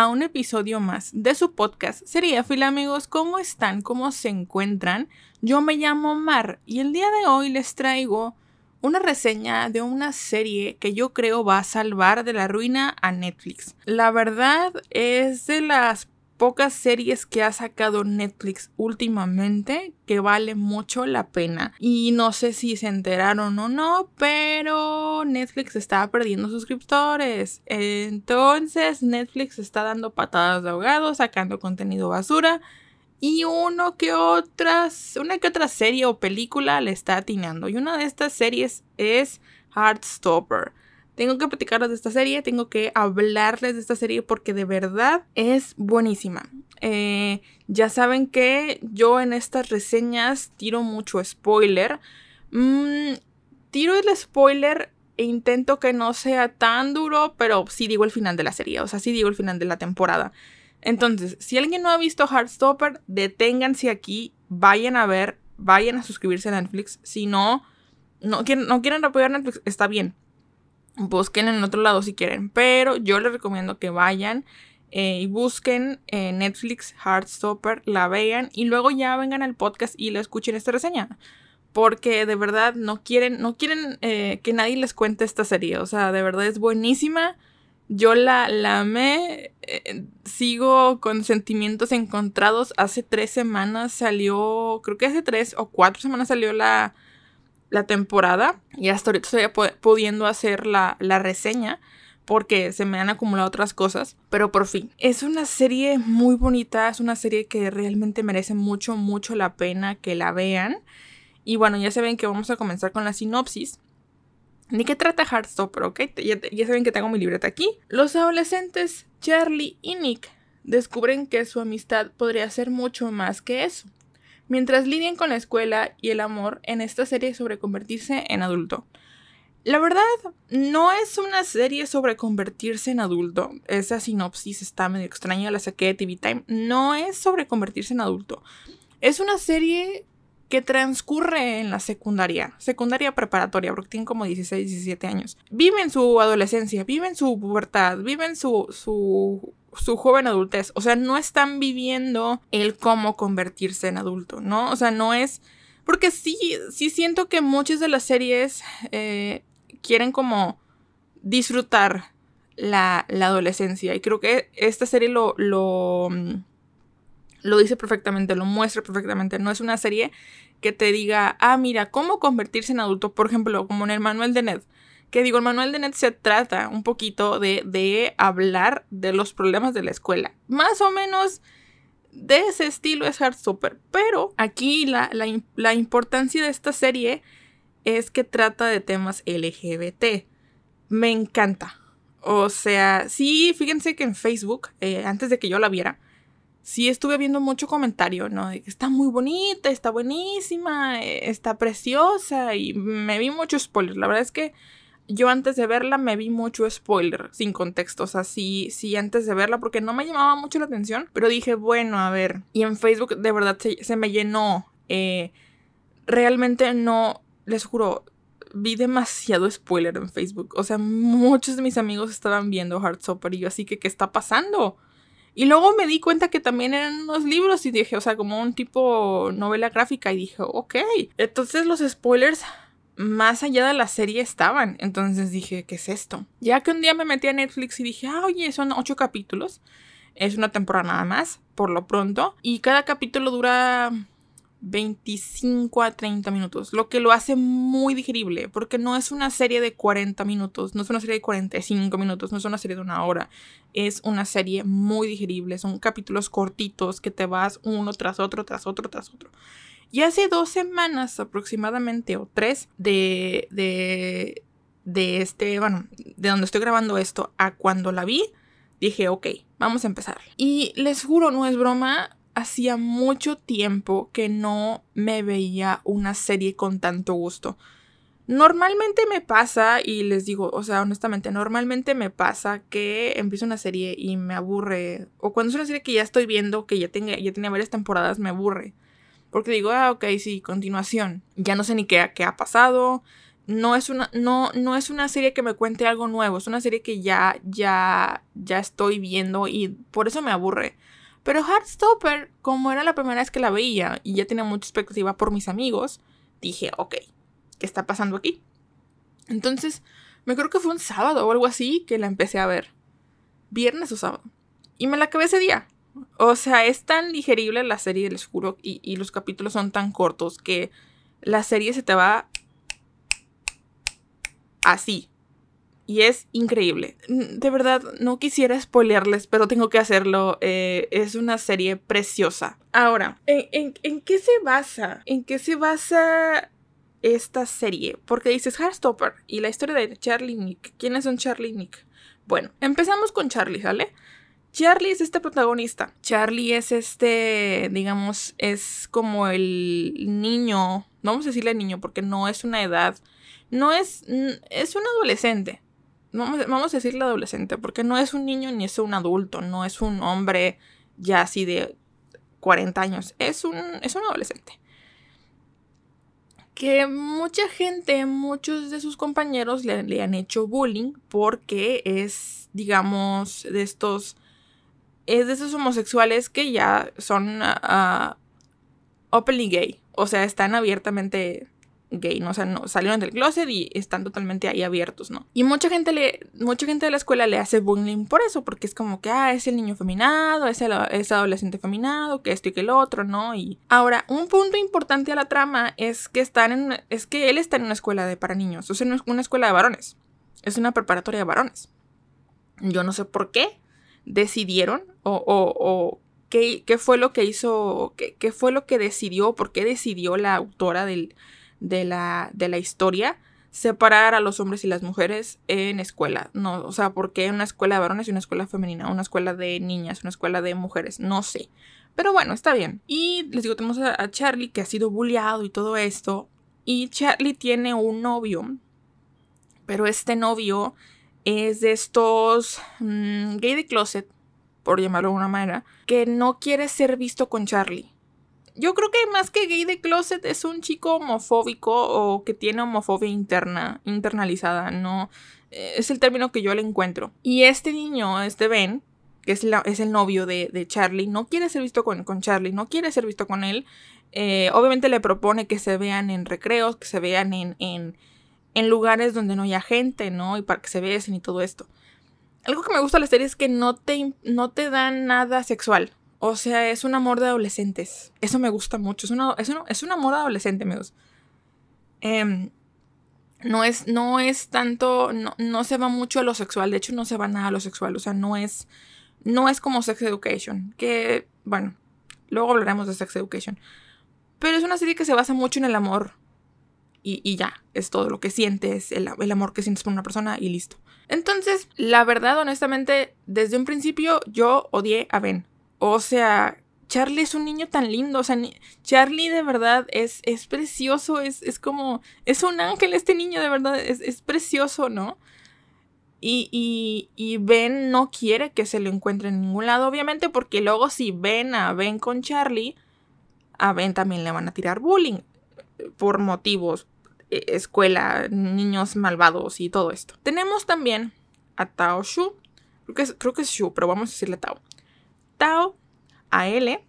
a un episodio más de su podcast Sería Fila amigos, ¿cómo están? ¿Cómo se encuentran? Yo me llamo Mar y el día de hoy les traigo una reseña de una serie que yo creo va a salvar de la ruina a Netflix. La verdad es de las pocas series que ha sacado Netflix últimamente que vale mucho la pena. Y no sé si se enteraron o no, pero Netflix está perdiendo suscriptores. Entonces Netflix está dando patadas de ahogado, sacando contenido basura. Y uno que otras, una que otra serie o película le está atinando. Y una de estas series es Heartstopper tengo que platicarles de esta serie, tengo que hablarles de esta serie porque de verdad es buenísima. Eh, ya saben que yo en estas reseñas tiro mucho spoiler. Mm, tiro el spoiler e intento que no sea tan duro, pero sí digo el final de la serie, o sea, sí digo el final de la temporada. Entonces, si alguien no ha visto Heartstopper, deténganse aquí, vayan a ver, vayan a suscribirse a Netflix. Si no, no quieren, no quieren apoyar Netflix, está bien busquen en otro lado si quieren, pero yo les recomiendo que vayan eh, y busquen en Netflix Heartstopper, la vean y luego ya vengan al podcast y la escuchen esta reseña. Porque de verdad no quieren, no quieren eh, que nadie les cuente esta serie. O sea, de verdad es buenísima. Yo la, la amé. Eh, sigo con sentimientos encontrados. Hace tres semanas salió, creo que hace tres o cuatro semanas salió la, la temporada y hasta ahorita estoy pudiendo hacer la, reseña porque se me han acumulado otras cosas, pero por fin. Es una serie muy bonita, es una serie que realmente merece mucho, mucho la pena que la vean. Y bueno, ya saben que vamos a comenzar con la sinopsis. ¿De qué trata Heartstopper? ¿ok? Ya saben que tengo mi libreta aquí. Los adolescentes Charlie y Nick descubren que su amistad podría ser mucho más que eso mientras lidian con la escuela y el amor en esta serie sobre convertirse en adulto. La verdad, no es una serie sobre convertirse en adulto. Esa sinopsis está medio extraña, la saqué de TV Time. No es sobre convertirse en adulto. Es una serie que transcurre en la secundaria, secundaria preparatoria, porque tienen como 16, 17 años. Viven su adolescencia, viven su pubertad, viven su, su su joven adultez. O sea, no están viviendo el cómo convertirse en adulto, ¿no? O sea, no es... Porque sí, sí siento que muchas de las series eh, quieren como disfrutar la, la, adolescencia. Y creo que esta serie lo, lo, mm, lo dice perfectamente, lo muestra perfectamente. No es una serie que te diga, ah, mira, cómo convertirse en adulto. Por ejemplo, como en el manual de Ned que digo, el manual de Net se trata un poquito de, de hablar de los problemas de la escuela. Más o menos de ese estilo es Heartstopper. Pero aquí la, la, importancia de esta serie es que trata de temas LGBT. Me encanta. O sea, sí, fíjense que en Facebook, eh, antes de que yo la viera, sí estuve viendo mucho comentario, ¿no? De que está muy bonita, está buenísima, eh, está preciosa y me vi mucho spoilers. La verdad es que yo antes de verla me vi mucho spoiler, sin contexto, o sea, sí, antes de verla, porque no me llamaba mucho la atención, pero dije, bueno, a ver, y en Facebook de verdad se, me llenó, eh, realmente no, les juro, vi demasiado spoiler en Facebook, o sea, muchos de mis amigos estaban viendo Heartstopper y yo así que, ¿qué está pasando? Y luego me di cuenta que también eran unos libros y dije, o sea, como un tipo novela gráfica y dije, ok, entonces los spoilers más allá de la serie estaban. Entonces dije, ¿qué es esto? Ya que un día me metí a Netflix y dije, ah, oye, son ocho capítulos. Es una temporada nada más, por lo pronto. Y cada capítulo dura 25 a 30 minutos, lo que lo hace muy digerible, porque no es una serie de 40 minutos, no es una serie de 45 minutos, no es una serie de una hora, es una serie muy digerible, son capítulos cortitos que te vas uno tras otro, tras otro, tras otro. Y hace dos semanas aproximadamente, o tres, de, de, de este, bueno, de donde estoy grabando esto a cuando la vi, dije, ok, vamos a empezar. Y les juro, no es broma, hacía mucho tiempo que no me veía una serie con tanto gusto. Normalmente me pasa, y les digo, o sea, honestamente, normalmente me pasa que empiezo una serie y me aburre. O cuando es una serie que ya estoy viendo, que ya, tenga, ya tenía varias temporadas, me aburre. Porque digo, ah, ok, sí, continuación. Ya no sé ni qué, ha pasado. No es, una, no, no es una serie que me cuente algo nuevo. Es una serie que ya, ya, ya estoy viendo y por eso me aburre. Pero Heartstopper, como era la primera vez que la veía y ya tenía mucha expectativa por mis amigos, dije, ok, ¿qué está pasando aquí? Entonces, me creo que fue un sábado o algo así que la empecé a ver. Viernes o sábado. Y me la acabé ese día. O sea, es tan digerible la serie del oscuro y, y los capítulos son tan cortos que la serie se te va así. Y es increíble. De verdad, no quisiera spoilearles, pero tengo que hacerlo. Eh, es una serie preciosa. Ahora, ¿en, en, qué se basa? ¿En qué se basa esta serie, porque dices Heartstopper y la historia de Charlie Nick. ¿Quiénes son Charlie y Nick? Bueno, empezamos con Charlie, ¿sale? Charlie es este protagonista. Charlie es este, digamos, es como el niño, no vamos a decirle niño porque no es una edad, no es, es un adolescente. Vamos, vamos a decirle adolescente porque no es un niño ni es un adulto, no es un hombre ya así de 40 años, es un, es un adolescente que mucha gente, muchos de sus compañeros le, han hecho bullying porque es, digamos, de estos, es de esos homosexuales que ya son uh, openly gay, o sea, están abiertamente gay, ¿no? O sea, no, salieron del closet y están totalmente ahí abiertos, ¿no? Y mucha gente le, mucha gente de la escuela le hace bullying por eso, porque es como que, ah, es el niño feminado, es el es adolescente feminado, que esto y que el otro, ¿no? Y ahora, un punto importante a la trama es que están en, es que él está en una escuela de para niños, o sea, no es una escuela de varones, es una preparatoria de varones. Yo no sé por qué decidieron o, o, qué, qué, fue lo que hizo, qué, qué fue lo que decidió, por qué decidió la autora del de la, de la historia separar a los hombres y las mujeres en escuela. No, o sea, porque una escuela de varones y una escuela femenina, una escuela de niñas, una escuela de mujeres, no sé. Pero bueno, está bien. Y les digo, tenemos a, Charlie que ha sido bulleado y todo esto. Y Charlie tiene un novio. Pero este novio es de estos mm, gay de closet, por llamarlo de alguna manera, que no quiere ser visto con Charlie yo creo que más que gay de closet es un chico homofóbico o que tiene homofobia interna, internalizada, no eh, es el término que yo le encuentro. Y este niño, este Ben, que es, es el novio de, Charlie, no quiere ser visto con, con, Charlie, no quiere ser visto con él. Eh, obviamente le propone que se vean en recreos, que se vean en, en lugares donde no haya gente, ¿no? Y para que se besen y todo esto. Algo que me gusta de la serie es que no te, no te dan nada sexual. O sea, es un amor de adolescentes. Eso me gusta mucho. Es, una, es, es un amor de adolescente, amigos. Em, no, es, no es tanto, no, no, se va mucho a lo sexual. De hecho, no se va nada a lo sexual. O sea, no es, no es como Sex Education. Que, bueno, luego hablaremos de Sex Education. Pero es una serie que se basa mucho en el amor. Y, ya, es todo lo que sientes, el, amor que sientes por una persona y listo. Entonces, la verdad, honestamente, desde un principio yo odié a Ben. O sea, Charlie es un niño tan lindo, o sea, Charlie de verdad es, es precioso, es, es, como, es un ángel este niño, de verdad, es, es precioso, ¿no? Y, y, y, Ben no quiere que se lo encuentre en ningún lado, obviamente, porque luego si ven a Ben con Charlie, a Ben también le van a tirar bullying por motivos, e, escuela, niños malvados y todo esto. Tenemos también a Tao Shu, creo que es, creo que Shu, pero vamos a decirle Tao. Tao, a L,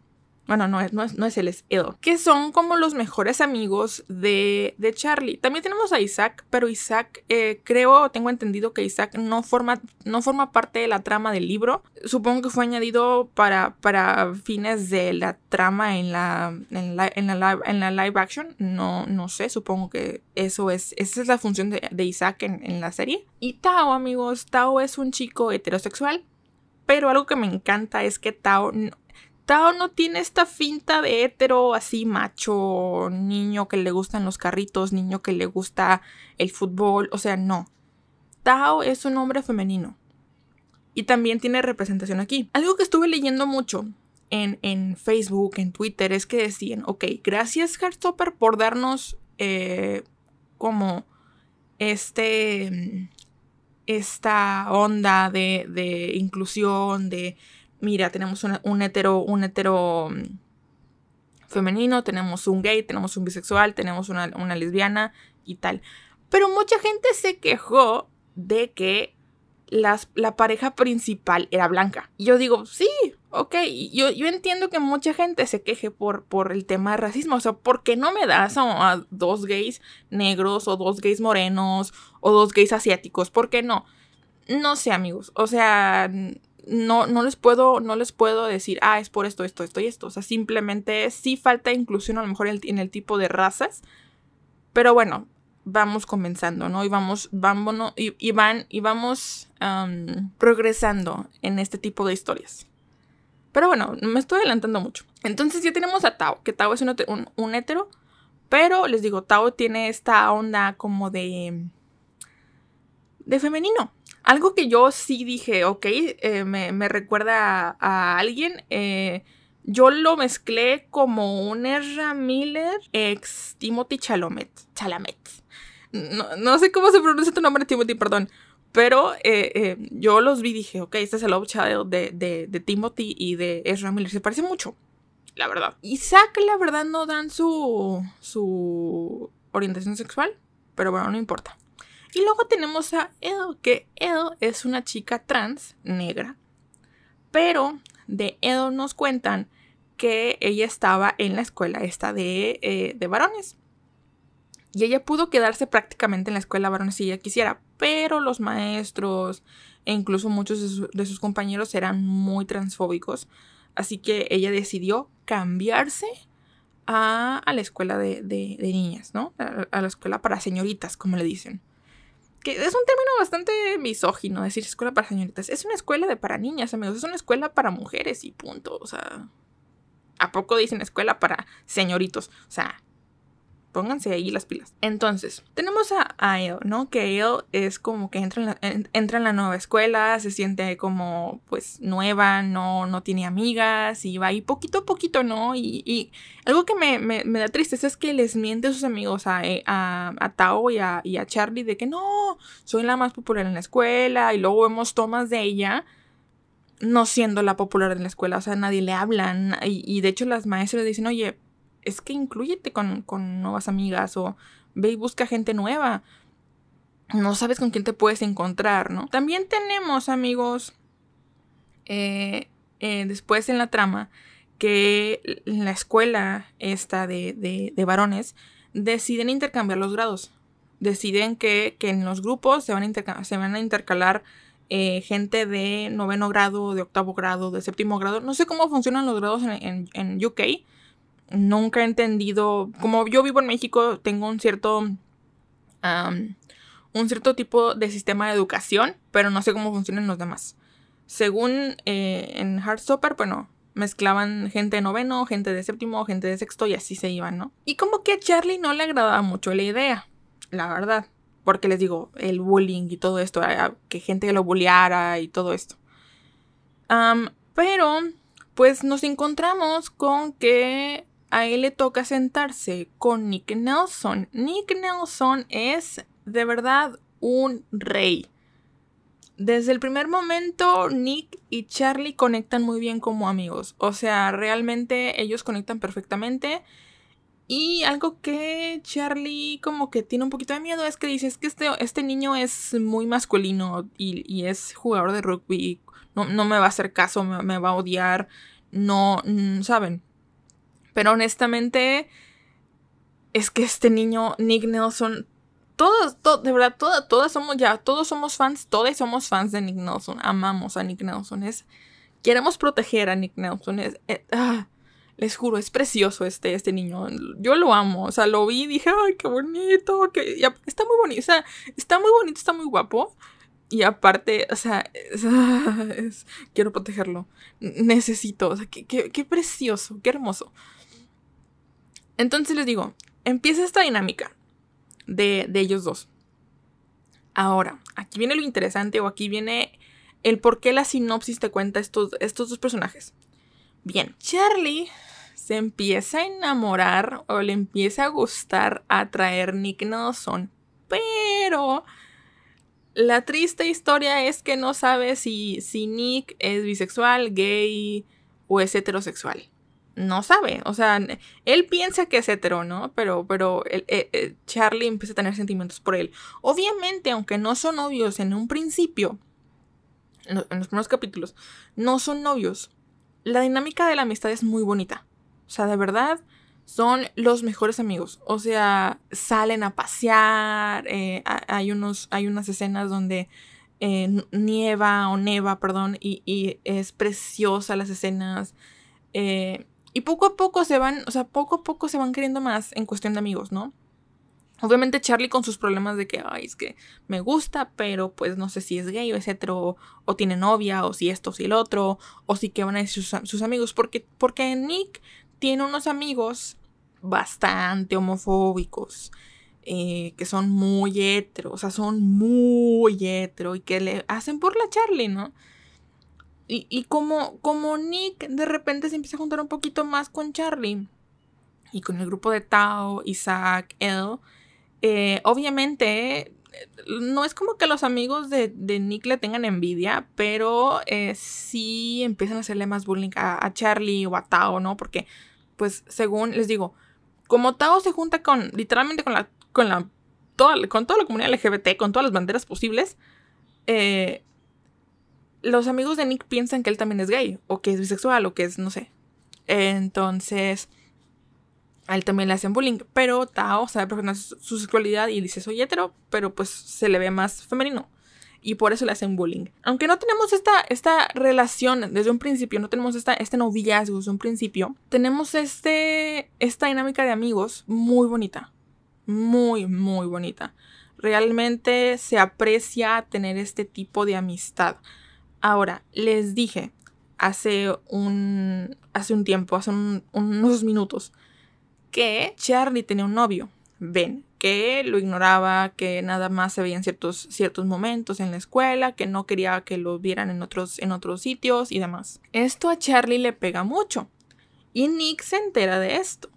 bueno, no es, no es, no es él, Edo, que son como los mejores amigos de, de Charlie. También tenemos a Isaac, pero Isaac, eh, creo, tengo entendido que Isaac no forma, no forma parte de la trama del libro. Supongo que fue añadido para, para fines de la trama en la, en la, en la, live, en la live action. No, no sé, supongo que eso es, esa es la función de, de Isaac en, en la serie. Y Tao, amigos, Tao es un chico heterosexual pero algo que me encanta es que Tao, Tao no tiene esta finta de hetero así macho, niño que le gustan los carritos, niño que le gusta el fútbol, o sea, no. Tao es un hombre femenino. Y también tiene representación aquí. Algo que estuve leyendo mucho en, en Facebook, en Twitter, es que decían, ok, gracias Heartstopper por darnos eh, como este, esta onda de, de inclusión, de, mira, tenemos un hetero, un hetero mm, femenino, tenemos un gay, tenemos un bisexual, tenemos una, una lesbiana y tal. Pero mucha gente se quejó de que la pareja principal era blanca. Y yo digo, sí, ok, yo, yo entiendo que mucha gente se queje por, por el tema de racismo. O sea, ¿por qué no me das a, dos gays negros o dos gays morenos o dos gays asiáticos? ¿Por qué no? No sé, amigos. O sea, no, no les puedo, no les puedo decir, ah, es por esto, esto, esto y esto. O sea, simplemente sí falta inclusión a lo mejor en el, en el tipo de razas. Pero bueno, vamos comenzando, ¿no? Y vamos, vámonos, y, van, y vamos progresando en este tipo de historias. Pero bueno, me estoy adelantando mucho. Entonces ya tenemos a Tao, que Tao es un, un, hetero, pero les digo, Tao tiene esta onda como de... de femenino. Algo que yo sí dije, ok, eh, me, recuerda a, alguien. Eh, yo lo mezclé como un Ezra Miller ex Timothy Chalamet. Chalamet. No, sé cómo se pronuncia tu nombre, Timothy, perdón. Pero eh, yo los vi y dije, ok, este es el Love Child de, de, Timothy y de Ezra Miller. Se parece mucho, la verdad. Y la verdad, no dan su, su orientación sexual, pero bueno, no importa. Y luego tenemos a Ed, que Ed es una chica trans negra. Pero de Ed nos cuentan que ella estaba en la escuela esta de, eh, de varones. Y ella pudo quedarse prácticamente en la escuela varones si ella quisiera, pero los maestros e incluso muchos de, sus compañeros eran muy transfóbicos. Así que ella decidió cambiarse a, la escuela de, niñas, ¿no? A, la escuela para señoritas, como le dicen. Que es un término bastante misógino decir escuela para señoritas. Es una escuela de para niñas, amigos. Es una escuela para mujeres y punto. O sea, ¿a poco dicen escuela para señoritos? O sea, pónganse ahí las pilas. Entonces, tenemos a, a ¿no? Que él es como que entra en, la, entra en la nueva escuela, se siente como, pues, nueva, no, no tiene amigas y va ahí poquito a poquito, ¿no? Y, algo que me, me, da tristeza es que les miente a sus amigos, a, eh, a, a Tao y a, y a Charlie, de que no, soy la más popular en la escuela y luego vemos tomas de ella no siendo la popular en la escuela, o sea, nadie le hablan y, y de hecho las maestras dicen, oye, es que incluyete con, nuevas amigas o ve y busca gente nueva. No sabes con quién te puedes encontrar, ¿no? También tenemos, amigos, eh, eh, después en la trama, que la escuela esta de, de, varones deciden intercambiar los grados. Deciden que, en los grupos se van a, se van a intercalar eh, gente de noveno grado, de octavo grado, de séptimo grado. No sé cómo funcionan los grados en, en UK, nunca he entendido, como yo vivo en México, tengo un cierto, un cierto tipo de sistema de educación, pero no sé cómo funcionan los demás. Según eh, en Heartstopper, bueno, mezclaban gente de noveno, gente de séptimo, gente de sexto y así se iban, ¿no? Y como que a Charlie no le agradaba mucho la idea, la verdad. Porque les digo, el bullying y todo esto, que gente lo bulleara y todo esto. pero, pues nos encontramos con que a él le toca sentarse con Nick Nelson. Nick Nelson es de verdad un rey. Desde el primer momento, Nick y Charlie conectan muy bien como amigos. O sea, realmente ellos conectan perfectamente. Y algo que Charlie como que tiene un poquito de miedo es que dice, es que este, este niño es muy masculino y, es jugador de rugby. No, no, me va a hacer caso, me, va a odiar. No, mm, ¿saben? Pero honestamente, es que este niño, Nick Nelson, todos, de verdad, todas, todas somos ya, todos somos fans, todos somos fans de Nick Nelson, amamos a Nick Nelson, es, queremos proteger a Nick Nelson, eh, ah, les juro, es precioso este, este niño, yo lo amo, o sea, lo vi y dije, ay, qué bonito, está muy bonito, o sea, está muy bonito, está muy guapo, y aparte, o sea, quiero protegerlo. Necesito, o sea, qué, qué, precioso, qué hermoso. Entonces les digo, empieza esta dinámica de, ellos dos. Ahora, aquí viene lo interesante o aquí viene el por qué la sinopsis te cuenta estos, estos dos personajes. Bien, Charlie se empieza a enamorar o le empieza a gustar atraer Nick Nelson, pero la triste historia es que no sabe si, si Nick es bisexual, gay o es heterosexual. No sabe, o sea, él piensa que es hetero, ¿no? Pero, pero eh, eh, Charlie empieza a tener sentimientos por él. Obviamente, aunque no son novios en un principio, en los, primeros capítulos, no son novios. La dinámica de la amistad es muy bonita. O sea, de verdad, son los mejores amigos. O sea, salen a pasear. Eh, hay, unos, hay unas escenas donde nieva o neva, perdón, y, y, es preciosa las escenas. Eh, y poco a poco se van, o sea, poco a poco se van queriendo más en cuestión de amigos, ¿no? Obviamente Charlie con sus problemas de que, ay, es que me gusta, pero pues no sé si es gay o es hetero, o tiene novia, o si esto o si el otro, o si qué van a decir sus, amigos, porque, porque Nick tiene unos amigos bastante homofóbicos, eh, que son muy hetero, o sea, son muy hetero y que le hacen por la Charlie, ¿no? Y, como, como Nick de repente se empieza a juntar un poquito más con Charlie y con el grupo de Tao, Isaac, él, eh, obviamente no es como que los amigos de, Nick le tengan envidia, pero eh, sí empiezan a hacerle más bullying a, Charlie o a Tao, ¿no? Porque, pues, según les digo, como Tao se junta con, literalmente con la, con la, toda, con toda la comunidad LGBT, con todas las banderas posibles, eh, los amigos de Nick piensan que él también es gay, o que es bisexual, o que es, no sé. Entonces, a él también le hacen bullying. Pero Tao sabe perfectamente su sexualidad y dice, soy hetero, pero pues se le ve más femenino. Y por eso le hacen bullying. Aunque no tenemos esta, esta relación desde un principio, no tenemos esta, este noviazgo desde un principio, tenemos este, esta dinámica de amigos muy bonita. Muy, muy bonita. Realmente se aprecia tener este tipo de amistad. Ahora, les dije hace un, hace un tiempo, hace unos minutos, que Charlie tenía un novio, Ben, que lo ignoraba, que nada más se veía en ciertos, ciertos momentos en la escuela, que no quería que lo vieran en otros, en otros sitios y demás. Esto a Charlie le pega mucho. Y Nick se entera de esto.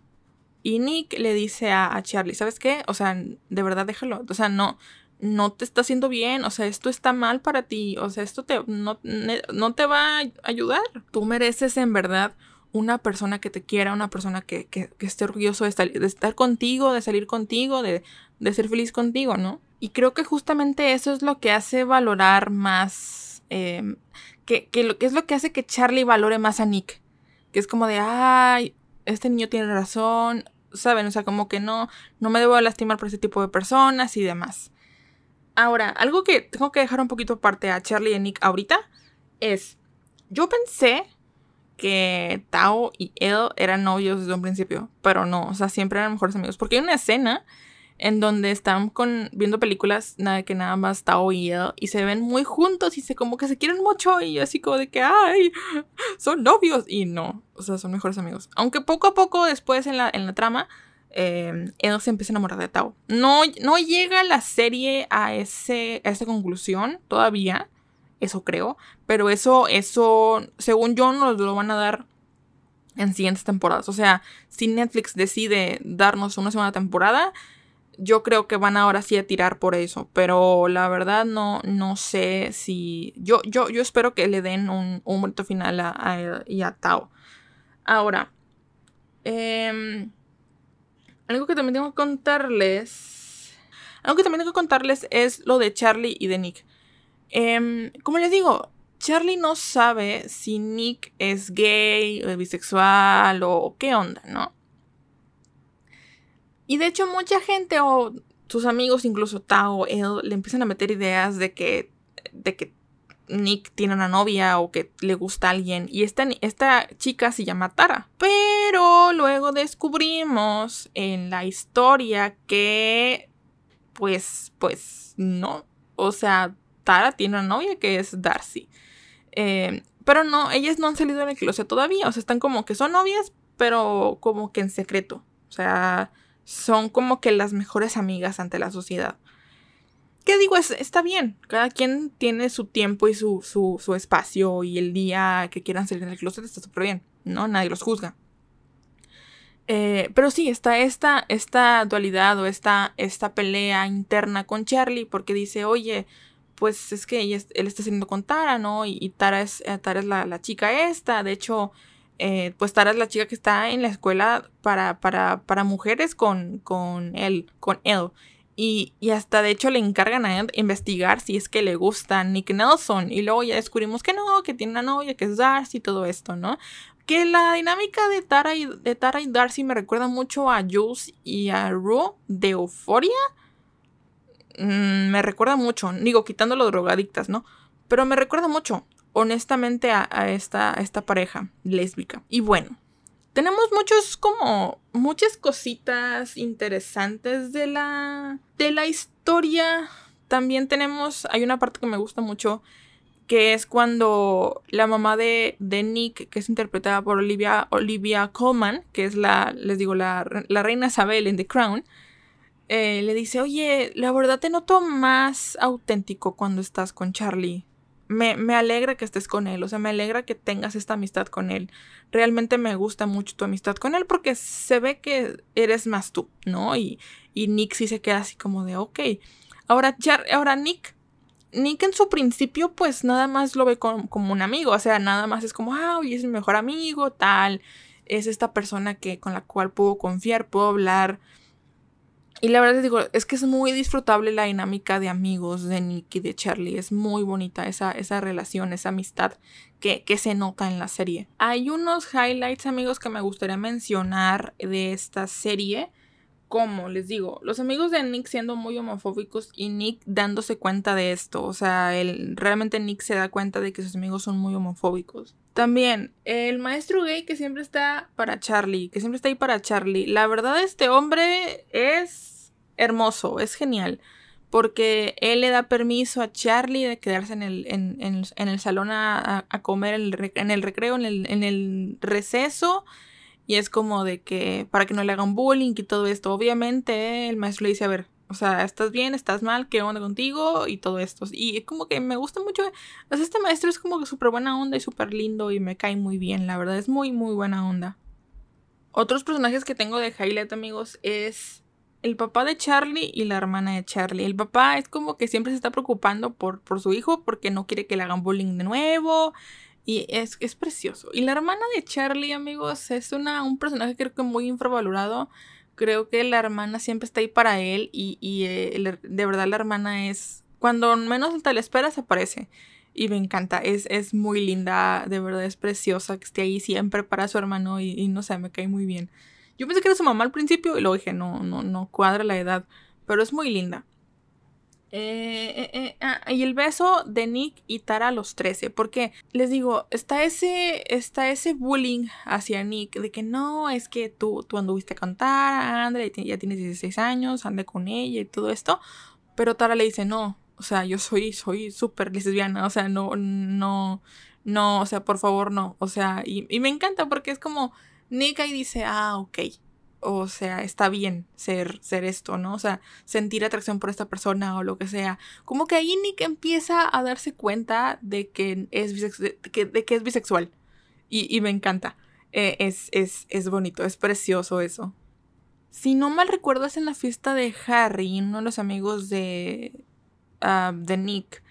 Y Nick le dice a, a Charlie, ¿sabes qué? O sea, de verdad déjalo. O sea, no, no te está haciendo bien, o sea, esto está mal para ti, o sea, esto te, no, no te va a ayudar. Tú mereces en verdad una persona que te quiera, una persona que, que, esté orgulloso de estar, de estar, contigo, de salir contigo, de, de, ser feliz contigo, ¿no? Y creo que justamente eso es lo que hace valorar más, em, que, que, lo, que es lo que hace que Charlie valore más a Nick, que es como de, ay, este niño tiene razón, ¿saben? O sea, como que no, no me debo lastimar por ese tipo de personas y demás. Ahora, algo que tengo que dejar un poquito aparte a Charlie y Nick ahorita es, yo pensé que Tao y él eran novios desde un principio, pero no, o sea, siempre eran mejores amigos, porque hay una escena en donde están con, viendo películas nada que nada más Tao y él y se ven muy juntos y se como que se quieren mucho y así como de que ay son novios y no o sea son mejores amigos. Aunque poco a poco después en la, en la trama eh, él se empieza a enamorar de Tao. No, no llega la serie a, ese, a esa conclusión todavía, eso creo, pero eso, eso, según yo, nos lo van a dar en siguientes temporadas. O sea, si Netflix decide darnos una segunda temporada, yo creo que van ahora sí a tirar por eso. Pero la verdad no, no sé si. Yo, yo, yo espero que le den un, un bonito final a, a, y a Tao. Ahora. Eh, algo que también tengo que contarles. Algo que también tengo que contarles es lo de Charlie y de Nick. Em, como les digo, Charlie no sabe si Nick es gay, o bisexual o qué onda, ¿no? Y de hecho mucha gente o sus amigos, incluso Tao, él, le empiezan a meter ideas de que, de que Nick tiene una novia o que le gusta a alguien y esta, esta chica se llama Tara. Pero luego descubrimos en la historia que pues pues no. O sea, Tara tiene una novia que es Darcy. Eh, pero no, ellas no han salido en el closet todavía. O sea, están como que son novias, pero como que en secreto. O sea, son como que las mejores amigas ante la sociedad. ¿Qué digo? Es, está bien. Cada quien tiene su tiempo y su, su, espacio y el día que quieran salir del closet está súper bien. ¿no? Nadie los juzga. Eh, pero sí, está esta, esta dualidad o esta, esta pelea interna con Charlie porque dice, oye, pues es que él está saliendo con Tara, ¿no? Y, Tara es, eh, Tara es la, chica esta. De hecho, eh, pues Tara es la chica que está en la escuela para, para, para mujeres con, con él, con él. Y, y, hasta de hecho le encargan a él investigar si es que le gusta Nick Nelson. Y luego ya descubrimos que no, que tiene una novia, que es Darcy y todo esto, ¿no? Que la dinámica de Tara y, de Tara y Darcy me recuerda mucho a Jules y a Rue de Euphoria. Mm, me recuerda mucho, digo, quitando los drogadictas, ¿no? Pero me recuerda mucho, honestamente, a, esta, esta pareja lésbica. Y bueno, tenemos muchos como muchas cositas interesantes de la de la historia. También tenemos hay una parte que me gusta mucho que es cuando la mamá de, de, Nick, que es interpretada por Olivia, Olivia Colman, que es la, les digo, la, la reina Isabel en The Crown, eh, le dice, oye, la verdad te noto más auténtico cuando estás con Charlie. Me, me, alegra que estés con él, o sea, me alegra que tengas esta amistad con él. Realmente me gusta mucho tu amistad con él porque se ve que eres más tú, ¿no? Y, y Nick sí se queda así como de, ok. Ahora, ahora Nick Nick en su principio pues nada más lo ve como, un amigo, o sea, nada más es como, ah, oye, es mi mejor amigo, tal, es esta persona que con la cual puedo confiar, puedo hablar. Y la verdad les digo, es que es muy disfrutable la dinámica de amigos de Nick y de Charlie, es muy bonita esa, esa relación, esa amistad que, que se nota en la serie. Hay unos highlights amigos que me gustaría mencionar de esta serie cómo, les digo, los amigos de Nick siendo muy homofóbicos y Nick dándose cuenta de esto. O sea, él, realmente Nick se da cuenta de que sus amigos son muy homofóbicos. También, el maestro gay que siempre está para Charlie, que siempre está ahí para Charlie. La verdad, este hombre es hermoso, es genial. Porque él le da permiso a Charlie de quedarse en el, en, el salón a, comer en el recreo, en el, en el receso y es como de que para que no le hagan bullying y todo esto. Obviamente el maestro le dice, a ver, o sea, ¿estás bien? ¿Estás mal? ¿Qué onda contigo? Y todo esto. Y como que me gusta mucho. O este maestro es como que súper buena onda y súper lindo y me cae muy bien. La verdad es muy, muy buena onda. Otros personajes que tengo de highlight, amigos, es el papá de Charlie y la hermana de Charlie. El papá es como que siempre se está preocupando por, por su hijo porque no quiere que le hagan bullying de nuevo. Y es, es precioso. Y la hermana de Charlie, amigos, es una, un personaje creo que muy infravalorado. Creo que la hermana siempre está ahí para él y, y eh, de verdad la hermana es... Cuando menos te la esperas aparece. Y me encanta, es, es muy linda, de verdad es preciosa que esté ahí siempre para su hermano y, y no sé, me cae muy bien. Yo pensé que era su mamá al principio y luego dije, no, no, no cuadra la edad, pero es muy linda. Eh, eh, eh, ah, y el beso de Nick y Tara a los 13. Porque les digo, está ese, está ese bullying hacia Nick de que no, es que tú, tú anduviste con Tara, Andrea, ya tienes 16 años, ande con ella y todo esto. Pero Tara le dice, no, o sea, yo soy, soy súper lesbiana, o sea, no, no, no, o sea, por favor, no. O sea, y, y me encanta porque es como Nick ahí dice, ah, ok o sea, está bien ser, ser esto, ¿no? O sea, sentir atracción por esta persona o lo que sea. Como que ahí Nick empieza a darse cuenta de que es, de que, es bisexual. Y, me encanta. Eh, es, es, es bonito, es precioso eso. Si no mal recuerdo, es en la fiesta de Harry, uno de los amigos de, ah, de Nick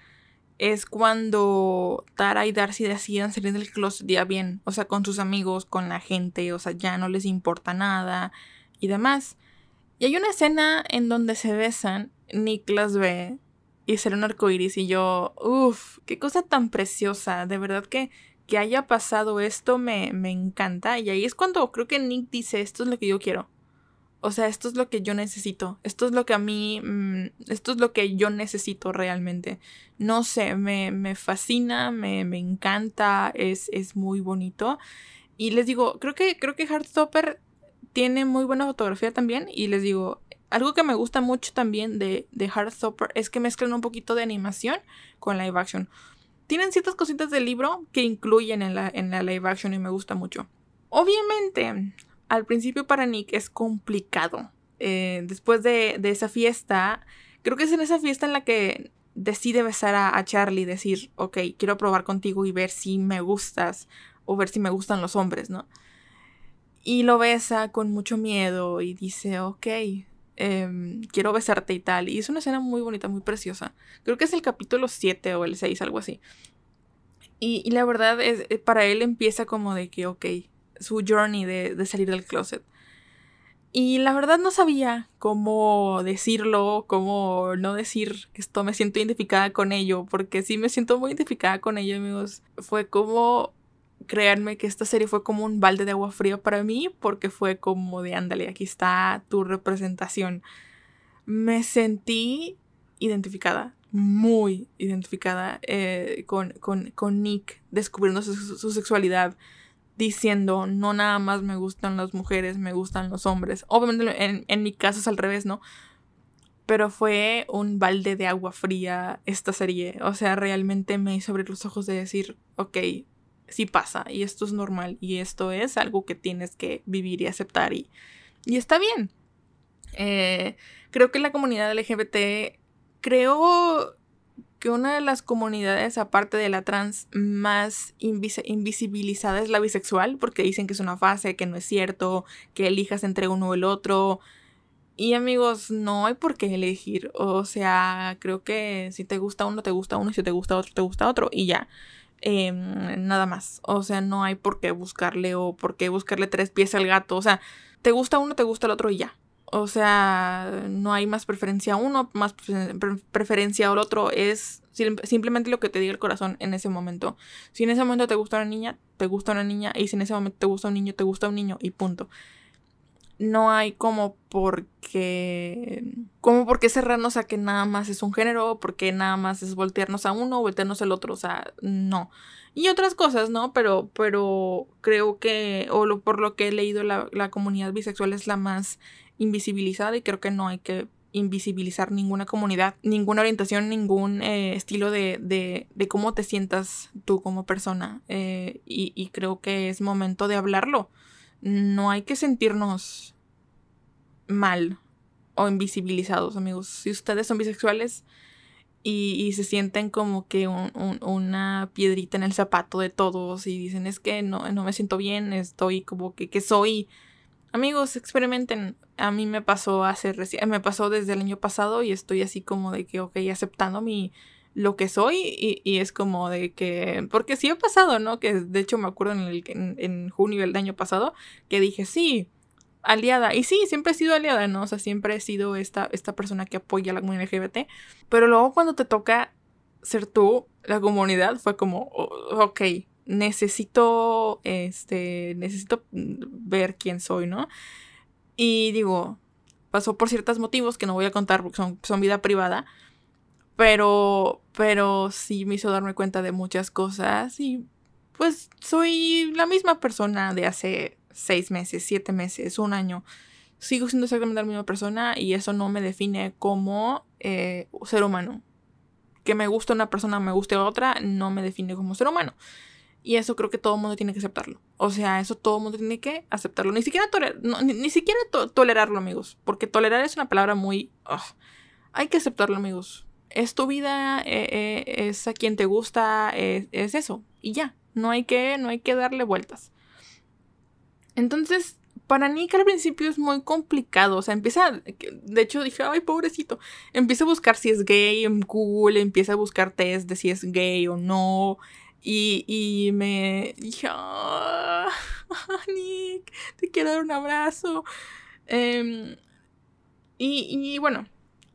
es cuando Tara y Darcy deciden salir del closet ya bien, o sea, con sus amigos, con la gente, o sea, ya no les importa nada y demás. Y hay una escena en donde se besan, Nick las ve y sale un arcoiris y yo, uff, qué cosa tan preciosa, de verdad que que haya pasado esto me, me encanta y ahí es cuando creo que Nick dice, esto es lo que yo quiero. O sea, esto es lo que yo necesito. Esto es lo que a mí. Mm, esto es lo que yo necesito realmente. No sé, me, me fascina, me, me encanta, es, es, muy bonito. Y les digo, creo que, creo que Heartstopper tiene muy buena fotografía también. Y les digo, algo que me gusta mucho también de, de Heartstopper es que mezclan un poquito de animación con live action. Tienen ciertas cositas del libro que incluyen en la, en la live action y me gusta mucho. Obviamente, al principio para Nick es complicado. Eh, después de, esa fiesta, creo que es en esa fiesta en la que decide besar a, Charlie, decir, ok, quiero probar contigo y ver si me gustas. o ver si me gustan los hombres, ¿no? Y lo besa con mucho miedo y dice, ok, em, quiero besarte y tal. Y es una escena muy bonita, muy preciosa. Creo que es el capítulo 7 o el 6, algo así. Y, la verdad es, eh, para él empieza como de que, ok, su journey de, de salir del closet. Y la verdad no sabía cómo decirlo, cómo no decir que esto me siento identificada con ello, porque sí me siento muy identificada con ello, amigos. Fue como, créanme que esta serie fue como un balde de agua fría para mí, porque fue como de, ándale, aquí está tu representación. Me sentí identificada, muy identificada eh, con, con, Nick descubriendo su sexualidad diciendo, no nada más me gustan las mujeres, me gustan los hombres. Obviamente en, en mi caso es al revés, ¿no? Pero fue un balde de agua fría esta serie. O sea, realmente me hizo abrir los ojos de decir, ok, sí pasa y esto es normal y esto es algo que tienes que vivir y aceptar y, y está bien. Eh, creo que la comunidad LGBT, creo que una de las comunidades, aparte de la trans, más invisibilizada es la bisexual, porque dicen que es una fase, que no es cierto, que elijas entre uno o el otro. Y amigos, no hay por qué elegir. O sea, creo que si te gusta uno, te gusta uno, y si te gusta otro, te gusta otro, y ya. Em, nada más. O sea, no hay por qué buscarle o por qué buscarle tres pies al gato. O sea, te gusta uno, te gusta el otro y ya. O sea, no hay más preferencia uno, más preferencia al otro. Es simplemente lo que te diga el corazón en ese momento. Si en ese momento te gusta una niña, te gusta una niña. Y si en ese momento te gusta un niño, te gusta un niño. Y punto. No hay como porque. Como por qué cerrarnos a que nada más es un género, porque nada más es voltearnos a uno o voltearnos al otro. O sea, no. Y otras cosas, ¿no? Pero, pero creo que, o por lo que he leído, la, la comunidad bisexual es la más invisibilizada y creo que no hay que invisibilizar ninguna comunidad, ninguna orientación, ningún eh, estilo de, de, de, cómo te sientas tú como persona. Eh, y, y, creo que es momento de hablarlo. No hay que sentirnos mal o invisibilizados, amigos. Si ustedes son bisexuales y, se sienten como que un, una piedrita en el zapato de todos y dicen es que no, no me siento bien, estoy como que, que soy Amigos, experimenten. A mí me pasó hace recién, me pasó desde el año pasado y estoy así como de que, ok, aceptando mi lo que soy y, y es como de que, porque sí ha pasado, ¿no? Que de hecho me acuerdo en, el, en, en junio del año pasado que dije, sí, aliada. Y sí, siempre he sido aliada, ¿no? O sea, siempre he sido esta, esta persona que apoya a la comunidad LGBT. Pero luego cuando te toca ser tú, la comunidad, fue como, ok, necesito, este, necesito ver quién soy, ¿no? Y digo, pasó por ciertos motivos que no voy a contar porque son, son vida privada, pero, pero sí me hizo darme cuenta de muchas cosas y pues soy la misma persona de hace seis meses, siete meses, un año. Sigo siendo exactamente la misma persona y eso no me define como eh, ser humano. Que me guste una persona, me guste otra, no me define como ser humano. Y eso creo que todo el mundo tiene que aceptarlo. O sea, eso todo el mundo tiene que aceptarlo. Ni siquiera, ni, siquiera tolerarlo, amigos. Porque tolerar es una palabra muy... hay que aceptarlo, amigos. Es tu vida, eh, eh, es a quien te gusta, es, eso. Y ya. No hay, que, no hay que darle vueltas. Entonces, para Nick al principio es muy complicado. O sea, empieza. De hecho, dije, ay, pobrecito. Empieza a buscar si es gay en Google, empieza a buscar test de si es gay o no. Y, y me dije, ah, Nick, te quiero dar un abrazo. Em, y, y bueno,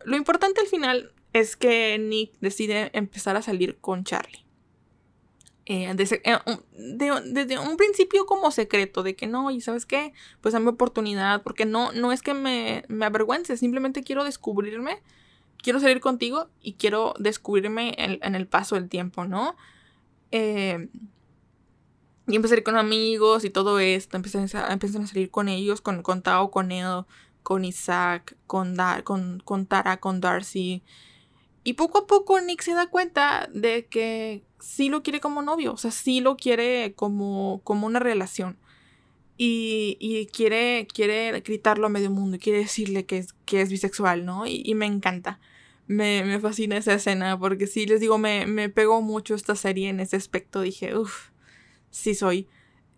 lo importante al final es que Nick decide empezar a salir con Charlie. Eh, desde, eh, desde, un principio como secreto de que no, y sabes qué, pues dame oportunidad, porque no, no es que me, me avergüence, simplemente quiero descubrirme, quiero salir contigo y quiero descubrirme en el paso del tiempo, ¿no? Eh, y empecé a salir con amigos y todo esto. Empecé a, a salir con ellos, con, Tao, con él, con Isaac, con, con, con Tara, con Darcy. Y poco a poco Nick se da cuenta de que sí lo quiere como novio, o sea, sí lo quiere como, como una relación. Y, y quiere, quiere gritarlo a medio mundo y quiere decirle que es, que es bisexual, ¿no? y me encanta me, me fascina esa escena porque sí, les digo, me, me pegó mucho esta serie en ese aspecto. Dije, uff, sí soy.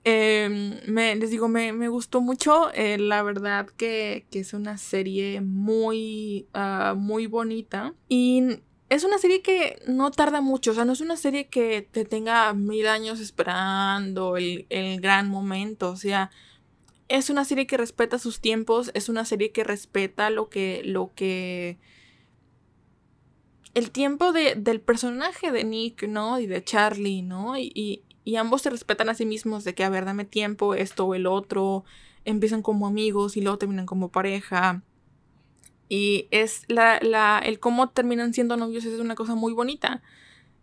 Em, me, les digo, me, gustó mucho. Eh, la verdad que, es una serie muy, ah, muy bonita. Y es una serie que no tarda mucho. O sea, no es una serie que te tenga mil años esperando el, el gran momento. O sea, es una serie que respeta sus tiempos. Es una serie que respeta lo que. lo que. El tiempo de, del personaje de Nick, ¿no? Y de Charlie, ¿no? y, y ambos se respetan a sí mismos de que, a ver, dame tiempo, esto o el otro. Empiezan como amigos y luego terminan como pareja. Y es la, la, el cómo terminan siendo novios es una cosa muy bonita.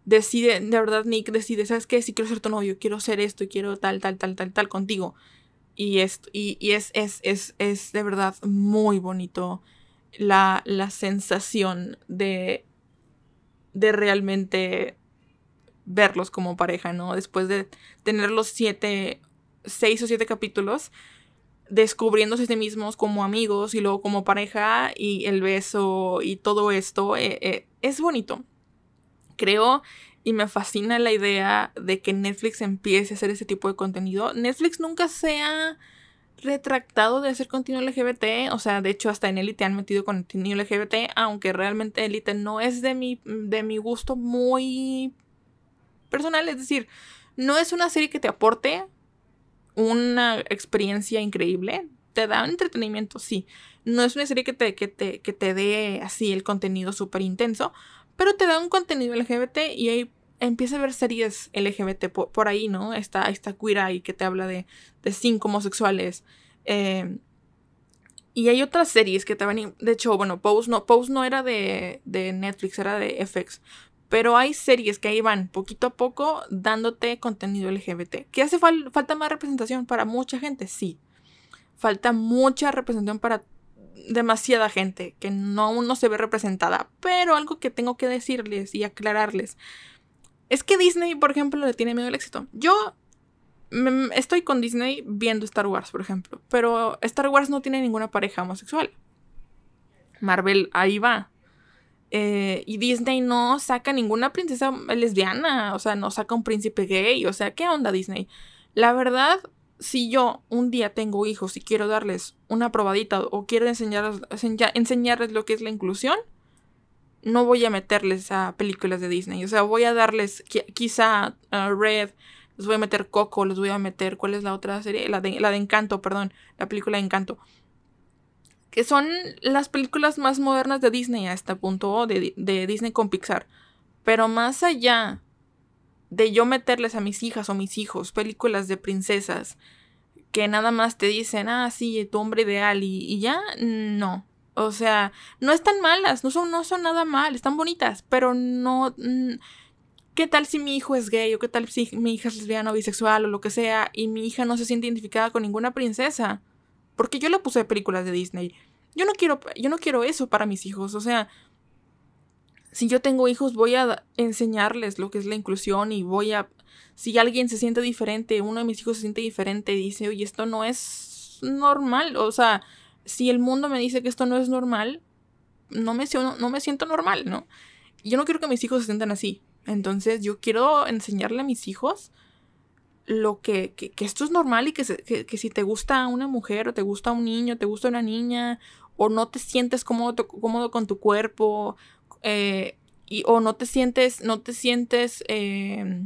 Decide, de verdad, Nick decide, ¿sabes qué? Si quiero ser tu novio, quiero ser esto y quiero tal, tal, tal, tal, tal contigo. Y, esto, y, y es, es, es, es, de verdad muy bonito la, la sensación de, de realmente verlos como pareja, ¿no? Después de tener los siete, seis o siete capítulos, descubriéndose a sí mismos como amigos y luego como pareja y el beso y todo esto, eh, eh, es bonito. Creo y me fascina la idea de que Netflix empiece a hacer ese tipo de contenido. Netflix nunca se ha retractado de hacer contenido LGBT, o sea, de hecho hasta en Elite han metido contenido LGBT, aunque realmente Elite no es de mi, de mi gusto muy personal. Es decir, no es una serie que te aporte una experiencia increíble. Te da un entretenimiento, sí. No es una serie que te, que te, que te dé así el contenido súper intenso, pero te da un contenido LGBT y ahí empieza a ver series LGBT por, ahí, ¿no? Está, esta queer ahí que te habla de, de cinco homosexuales. Eh, y hay otras series que te van. De hecho, bueno, Pose no, Pose no era de, de Netflix, era de FX. Pero hay series que ahí van poquito a poco dándote contenido LGBT. ¿Qué hace falta más representación para mucha gente? Sí. Falta mucha representación para demasiada gente que no, aún no se ve representada. Pero algo que tengo que decirles y aclararles es que Disney, por ejemplo, le tiene miedo al éxito. Yo estoy con Disney viendo Star Wars, por ejemplo. Pero Star Wars no tiene ninguna pareja homosexual. Marvel ahí va. Eh, y Disney no saca ninguna princesa lesbiana, o sea, no saca un príncipe gay, o sea, ¿qué onda Disney? La verdad, si yo un día tengo hijos y quiero darles una probadita o quiero enseñarles, enseñarles lo que es la inclusión, no voy a meterles a películas de Disney, o sea, voy a darles quizá Red, les voy a meter Coco, les voy a meter, ¿cuál es la otra serie? La de, la de Encanto, perdón, la película de Encanto que son las películas más modernas de Disney a este punto, de, de Disney con Pixar. Pero más allá de yo meterles a mis hijas o mis hijos películas de princesas que nada más te dicen, ah, sí, tu hombre ideal y, ya, no. O sea, no están malas, no son, no son nada mal, están bonitas, pero no... ¿Qué tal si mi hijo es gay o qué tal si mi hija es lesbiana o bisexual o lo que sea y mi hija no se siente identificada con ninguna princesa? Porque yo le puse películas de Disney. Yo no quiero, yo no quiero eso para mis hijos. O sea, si yo tengo hijos, voy a enseñarles lo que es la inclusión y voy a. Si alguien se siente diferente, uno de mis hijos se siente diferente y dice, oye, esto no es normal. O sea, si el mundo me dice que esto no es normal, no me, no me siento normal, ¿no? Yo no quiero que mis hijos se sientan así. Entonces, yo quiero enseñarle a mis hijos lo que, que, esto es normal y que, que, si te gusta una mujer o te gusta un niño, te gusta una niña o no te sientes cómodo, cómodo con tu cuerpo eh, y, o no te sientes, no te sientes eh,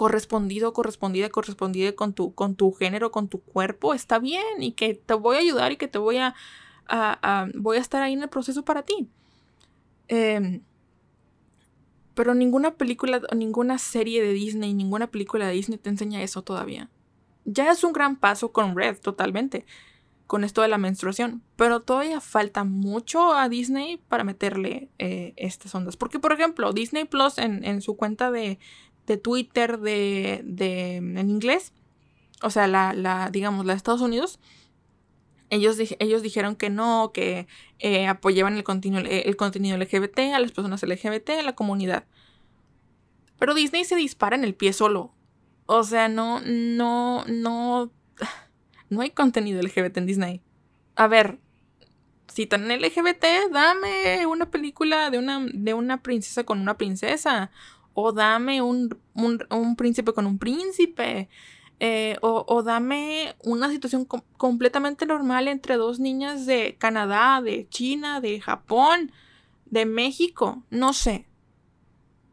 correspondido, correspondida, correspondida con tu, con tu género, con tu cuerpo, está bien y que te voy a ayudar y que te voy a, voy a estar ahí en el proceso para ti. Eh, pero ninguna película ninguna serie de Disney, ninguna película de Disney te enseña eso todavía. Ya es un gran paso con Red, totalmente, con esto de la menstruación. Pero todavía falta mucho a Disney para meterle eh, estas ondas. Porque, por ejemplo, Disney Plus en, su cuenta de, de Twitter de, de, en inglés, o sea, la, la, digamos, la de Estados Unidos, ellos, ellos dijeron que no, que eh, apoyaban el contenido, el contenido LGBT, a las personas LGBT, a la comunidad. Pero Disney se dispara en el pie solo. O sea, no, no, no. No hay contenido LGBT en Disney. A ver, si tan LGBT, dame una película de una, de una princesa con una princesa. O dame un, un, un príncipe con un príncipe. Eh, o, dame una situación completamente normal entre dos niñas de Canadá, de China, de Japón, de México, no sé.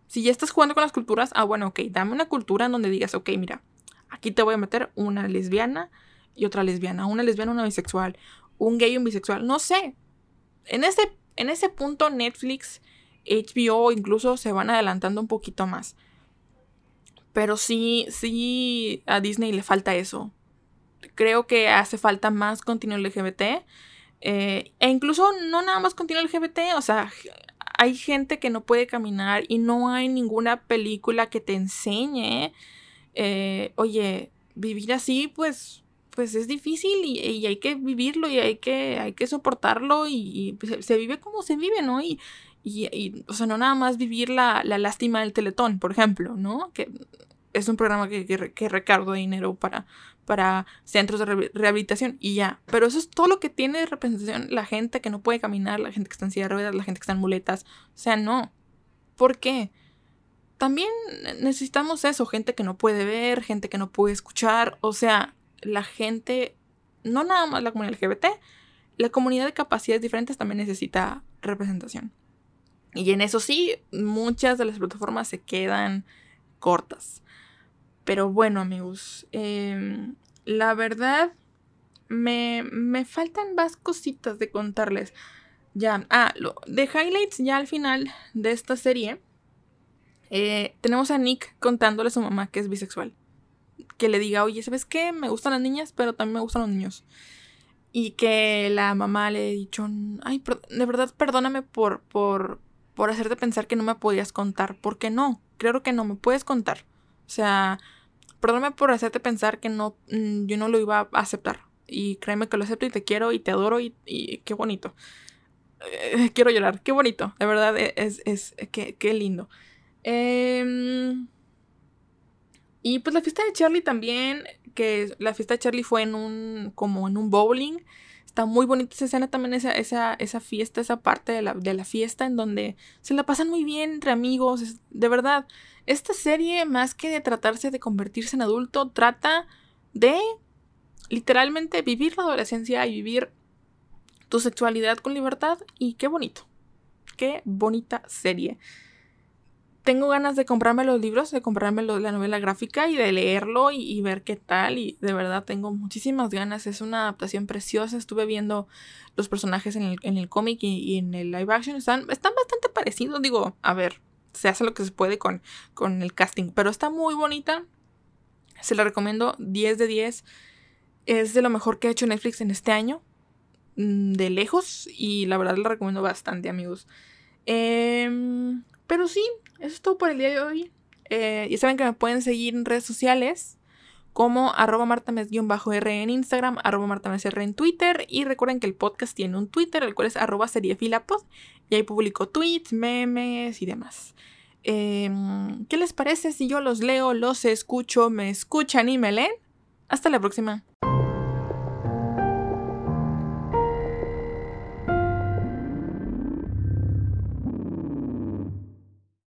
Si ya estás jugando con las culturas, ah, bueno, ok, dame una cultura en donde digas, ok, mira, aquí te voy a meter una lesbiana y otra lesbiana, una lesbiana, una bisexual, un gay y un bisexual, no sé. En ese, en ese punto Netflix, HBO incluso se van adelantando un poquito más. Pero sí, sí, a Disney le falta eso. Creo que hace falta más contenido LGBT. Eh, e incluso no nada más contenido LGBT. O sea, hay gente que no puede caminar y no hay ninguna película que te enseñe. Eh, oye, vivir así, pues, pues es difícil y, hay que vivirlo y hay que, hay que soportarlo y, pues, se, vive como se vive, ¿no? Y, y, o sea, no nada más vivir la, la, lástima del teletón, por ejemplo, ¿no? Que es un programa que, que, dinero para, para centros de rehabilitación y ya. Pero eso es todo lo que tiene representación la gente que no puede caminar, la gente que está en silla de ruedas, la gente que está en muletas. O sea, no. ¿Por qué? También necesitamos eso, gente que no puede ver, gente que no puede escuchar. O sea, la gente, no nada más la comunidad LGBT, la comunidad de capacidades diferentes también necesita representación. Y en eso sí, muchas de las plataformas se quedan cortas. Pero bueno, amigos, em, la verdad me, me, faltan más cositas de contarles. Ya, ah, lo, de highlights ya al final de esta serie, eh, tenemos a Nick contándole a su mamá que es bisexual. Que le diga, oye, ¿sabes qué? Me gustan las niñas, pero también me gustan los niños. Y que la mamá le ha dicho, ay, de verdad, perdóname por, por, por hacerte pensar que no me podías contar. ¿Por qué no? Creo que no me puedes contar. O sea, perdóname por hacerte pensar que no, mm, yo no lo iba a aceptar. Y créeme que lo acepto y te quiero y te adoro y, qué bonito. Eh, quiero llorar, qué bonito, de verdad, e, es, es, qué, qué lindo. Em, y pues la fiesta de Charlie también, que la fiesta de Charlie fue en un, como en un bowling. Está muy bonita esa escena también, esa, esa, esa fiesta, esa parte de la, de la, fiesta en donde se la pasan muy bien entre amigos. de verdad, esta serie, más que de tratarse de convertirse en adulto, trata de literalmente vivir la adolescencia y vivir tu sexualidad con libertad. Y qué bonito. Qué bonita serie. Tengo ganas de comprarme los libros, de comprarme la novela gráfica y de leerlo y, ver qué tal. Y de verdad tengo muchísimas ganas. Es una adaptación preciosa. Estuve viendo los personajes en el, cómic y, en el live action. Están, están bastante parecidos. Digo, a ver, se hace lo que se puede con, con el casting. Pero está muy bonita. Se la recomiendo 10 de 10. Es de lo mejor que ha hecho Netflix en este año. Mm, de lejos. Y la verdad la recomiendo bastante, amigos. Em, pero sí, eso es todo por el día de hoy. Eh, ya saben que me pueden seguir en redes sociales como arroba martames-r en Instagram, arroba martamesr en Twitter y recuerden que el podcast tiene un Twitter, el cual es arroba seriefilapod y ahí publico tweets, memes y demás. Em, ¿Qué les parece si yo los leo, los escucho, me escuchan y me leen? Hasta la próxima.